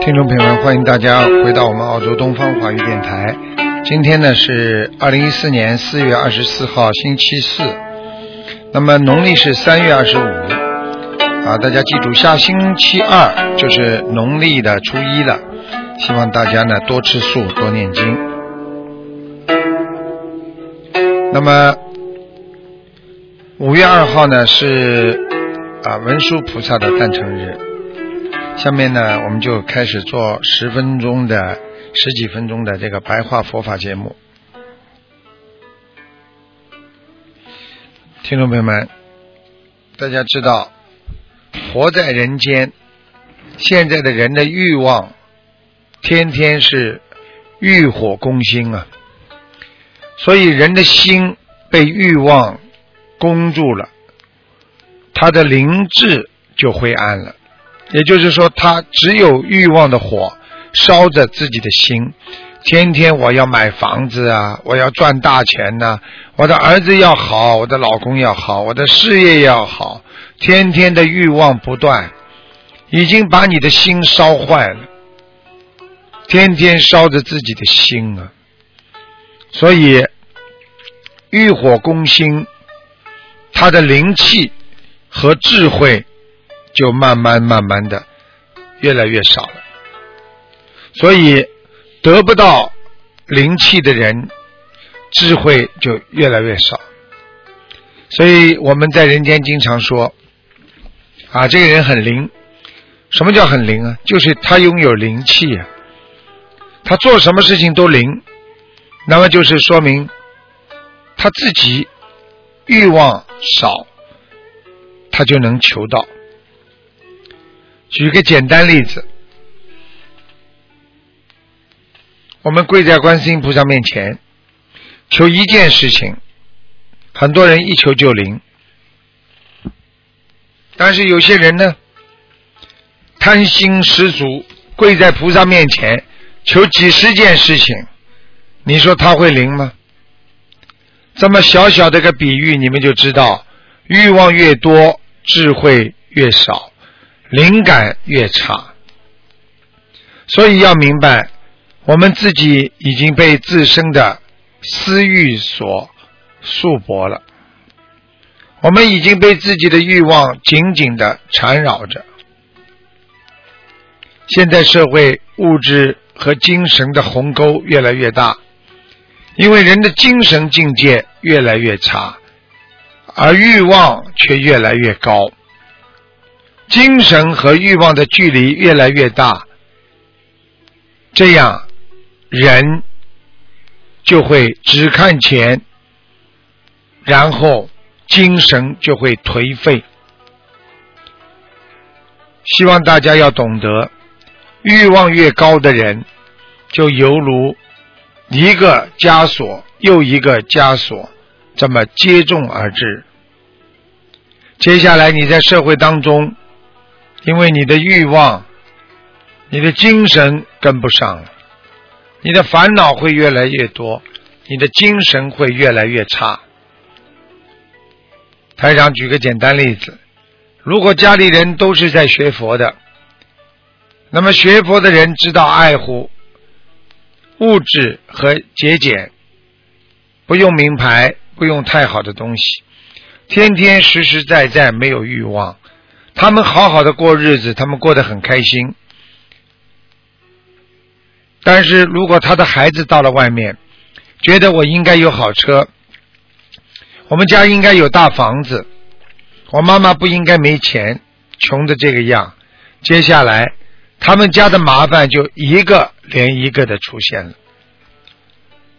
听众朋友们，欢迎大家回到我们澳洲东方华语电台。今天呢是二零一四年四月二十四号，星期四。那么农历是三月二十五啊，大家记住，下星期二就是农历的初一了。希望大家呢多吃素，多念经。那么五月二号呢是啊文殊菩萨的诞辰日。下面呢，我们就开始做十分钟的、十几分钟的这个白话佛法节目。听众朋友们，大家知道，活在人间，现在的人的欲望，天天是欲火攻心啊，所以人的心被欲望攻住了，他的灵智就灰暗了。也就是说，他只有欲望的火烧着自己的心，天天我要买房子啊，我要赚大钱呐，我的儿子要好，我的老公要好，我的事业要好，天天的欲望不断，已经把你的心烧坏了，天天烧着自己的心啊，所以欲火攻心，他的灵气和智慧。就慢慢慢慢的越来越少了，所以得不到灵气的人，智慧就越来越少。所以我们在人间经常说，啊，这个人很灵。什么叫很灵啊？就是他拥有灵气啊，他做什么事情都灵。那么就是说明他自己欲望少，他就能求到。举个简单例子，我们跪在观世音菩萨面前，求一件事情，很多人一求就灵，但是有些人呢，贪心十足，跪在菩萨面前求几十件事情，你说他会灵吗？这么小小的一个比喻，你们就知道，欲望越多，智慧越少。灵感越差，所以要明白，我们自己已经被自身的私欲所束缚了，我们已经被自己的欲望紧紧的缠绕着。现在社会物质和精神的鸿沟越来越大，因为人的精神境界越来越差，而欲望却越来越高。精神和欲望的距离越来越大，这样人就会只看钱，然后精神就会颓废。希望大家要懂得，欲望越高的人，就犹如一个枷锁又一个枷锁，这么接踵而至。接下来你在社会当中。因为你的欲望，你的精神跟不上了，你的烦恼会越来越多，你的精神会越来越差。台长举个简单例子：如果家里人都是在学佛的，那么学佛的人知道爱护物质和节俭，不用名牌，不用太好的东西，天天实实在在没有欲望。他们好好的过日子，他们过得很开心。但是如果他的孩子到了外面，觉得我应该有好车，我们家应该有大房子，我妈妈不应该没钱，穷的这个样。接下来，他们家的麻烦就一个连一个的出现了。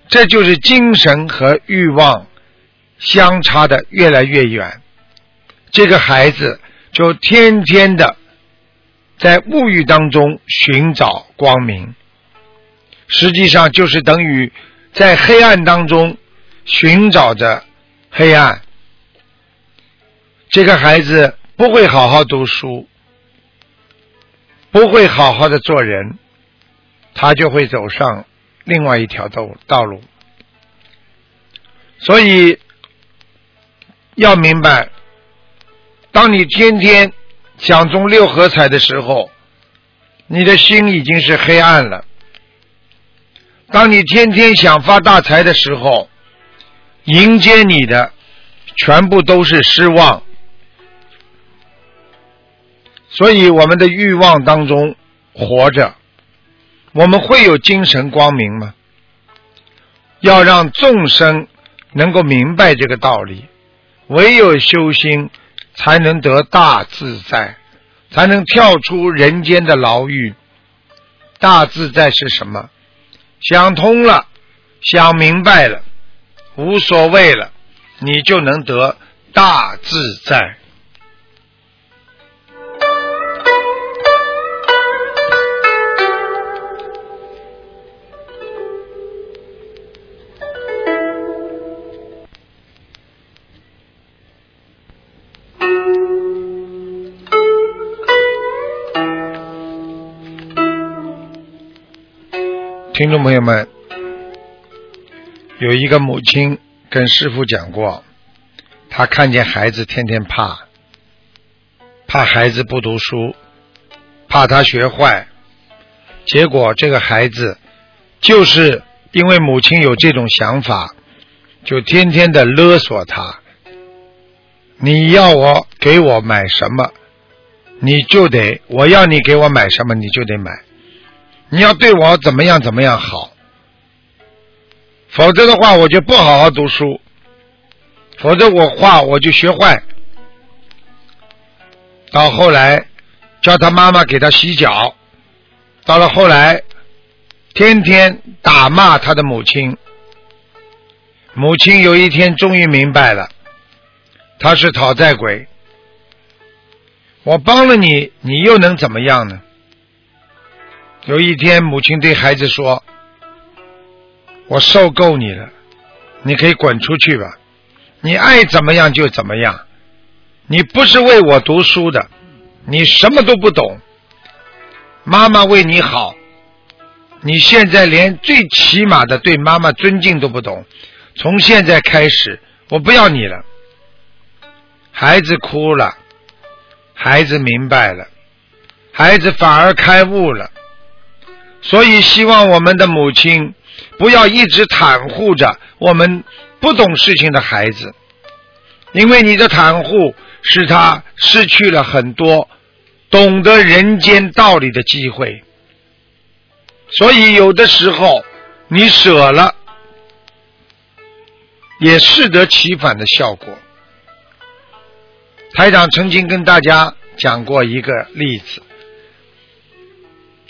这就是精神和欲望相差的越来越远，这个孩子就天天的在物欲当中寻找光明，实际上就是等于在黑暗当中寻找着黑暗。这个孩子不会好好读书，不会好好的做人，他就会走上另外一条道道路。所以要明白，当你天天想中六合彩的时候，你的心已经是黑暗了；当你天天想发大财的时候，迎接你的全部都是失望。所以，我们的欲望当中活着，我们会有精神光明吗？要让众生能够明白这个道理，唯有修心，才能得大自在，才能跳出人间的牢狱。大自在是什么？想通了，想明白了，无所谓了，你就能得大自在。听众朋友们，有一个母亲跟师傅讲过，他看见孩子天天怕，怕孩子不读书，怕他学坏，结果这个孩子就是因为母亲有这种想法，就天天的勒索他，你要我给我买什么，你就得我要你给我买什么，你就得买。你要对我怎么样怎么样好，否则的话我就不好好读书，否则我话我就学坏。到后来叫他妈妈给他洗脚，到了后来天天打骂他的母亲。母亲有一天终于明白了，他是讨债鬼。我帮了你，你又能怎么样呢？有一天，母亲对孩子说：“我受够你了，你可以滚出去吧，你爱怎么样就怎么样。你不是为我读书的，你什么都不懂。妈妈为你好，你现在连最起码的对妈妈尊敬都不懂。从现在开始，我不要你了。”孩子哭了，孩子明白了，孩子反而开悟了。所以，希望我们的母亲不要一直袒护着我们不懂事情的孩子，因为你的袒护使他失去了很多懂得人间道理的机会。所以，有的时候你舍了，也适得其反的效果。台长曾经跟大家讲过一个例子。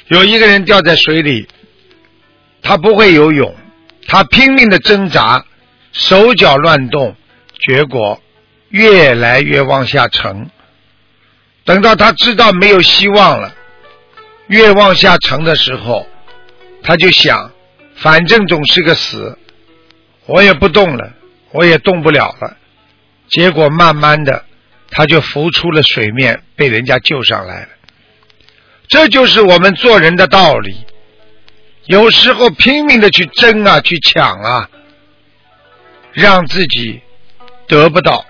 有一个人掉在水里，他不会游泳，他拼命的挣扎，手脚乱动，结果越来越往下沉。等到他知道没有希望了，越往下沉的时候，他就想，反正总是个死，我也不动了，我也动不了了。结果慢慢的，他就浮出了水面，被人家救上来了。这就是我们做人的道理。有时候拼命的去争啊，去抢啊，让自己得不到；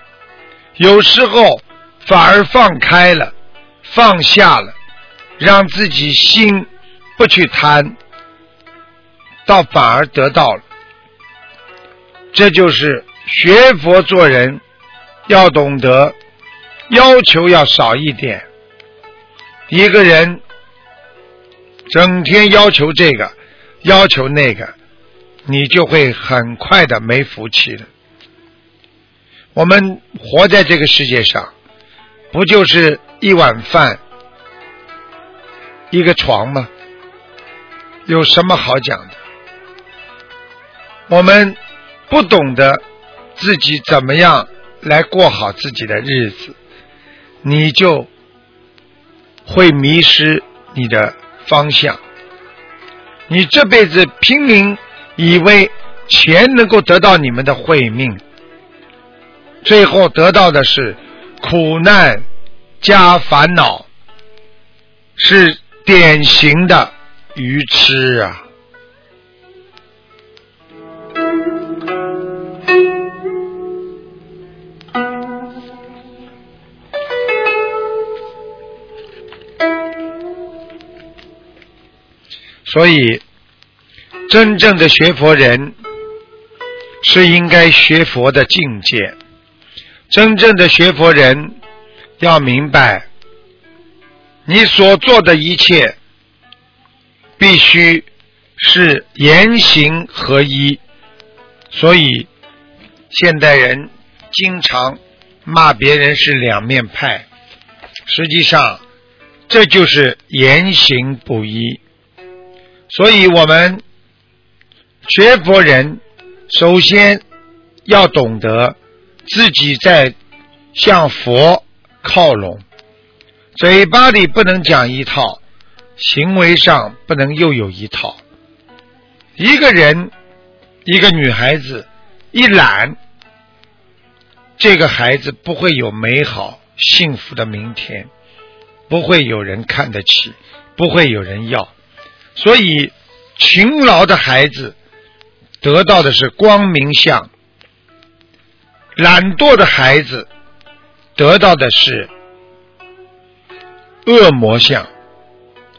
有时候反而放开了，放下了，让自己心不去贪，倒反而得到了。这就是学佛做人，要懂得要求要少一点。一个人。整天要求这个，要求那个，你就会很快的没福气了。我们活在这个世界上，不就是一碗饭、一个床吗？有什么好讲的？我们不懂得自己怎么样来过好自己的日子，你就会迷失你的方向。你这辈子拼命以为钱能够得到你们的慧命，最后得到的是苦难加烦恼，是典型的愚痴啊！所以，真正的学佛人是应该学佛的境界。真正的学佛人要明白，你所做的一切必须是言行合一。所以，现代人经常骂别人是两面派，实际上这就是言行不一。所以我们学佛人首先要懂得自己在向佛靠拢，嘴巴里不能讲一套，行为上不能又有一套。一个人，一个女孩子一懒，这个孩子不会有美好幸福的明天，不会有人看得起，不会有人要。所以，勤劳的孩子得到的是光明相；懒惰的孩子得到的是恶魔相。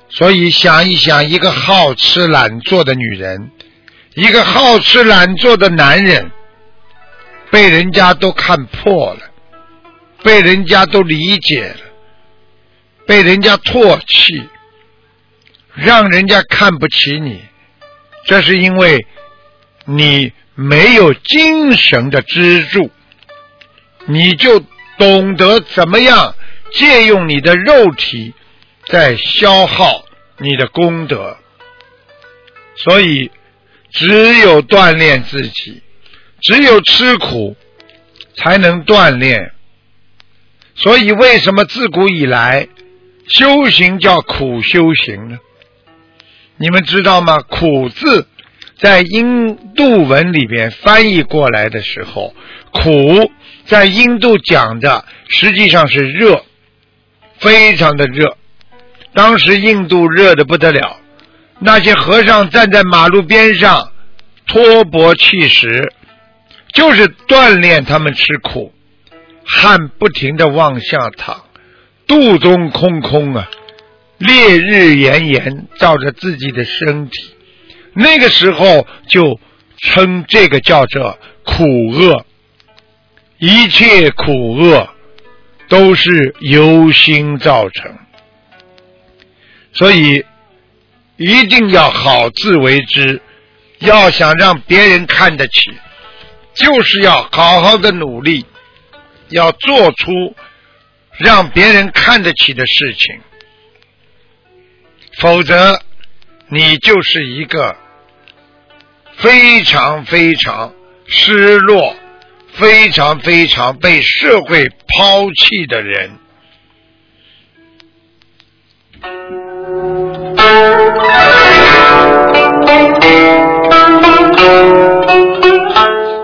所以，想一想，一个好吃懒做的女人，一个好吃懒做的男人，被人家都看破了，被人家都理解了，被人家唾弃。让人家看不起你，这是因为你没有精神的支柱，你就懂得怎么样借用你的肉体在消耗你的功德，所以只有锻炼自己，只有吃苦才能锻炼。所以为什么自古以来修行叫苦修行呢？你们知道吗？苦字在印度文里边翻译过来的时候，苦在印度讲的实际上是热，非常的热。当时印度热的不得了，那些和尚站在马路边上托钵乞食，就是锻炼他们吃苦，汗不停的往下淌，肚中空空啊。烈日炎炎照着自己的身体，那个时候就称这个叫做苦厄。一切苦厄都是由心造成，所以一定要好自为之。要想让别人看得起，就是要好好的努力，要做出让别人看得起的事情。否则，你就是一个非常非常失落、非常非常被社会抛弃的人。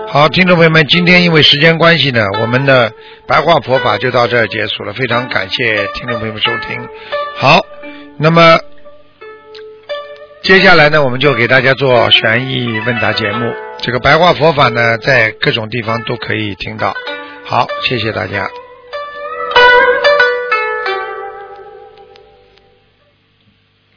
好，听众朋友们，今天因为时间关系呢，我们的白话佛法就到这儿结束了。非常感谢听众朋友们收听。好，那么。接下来呢，我们就给大家做悬疑问答节目。这个白话佛法呢，在各种地方都可以听到。好，谢谢大家。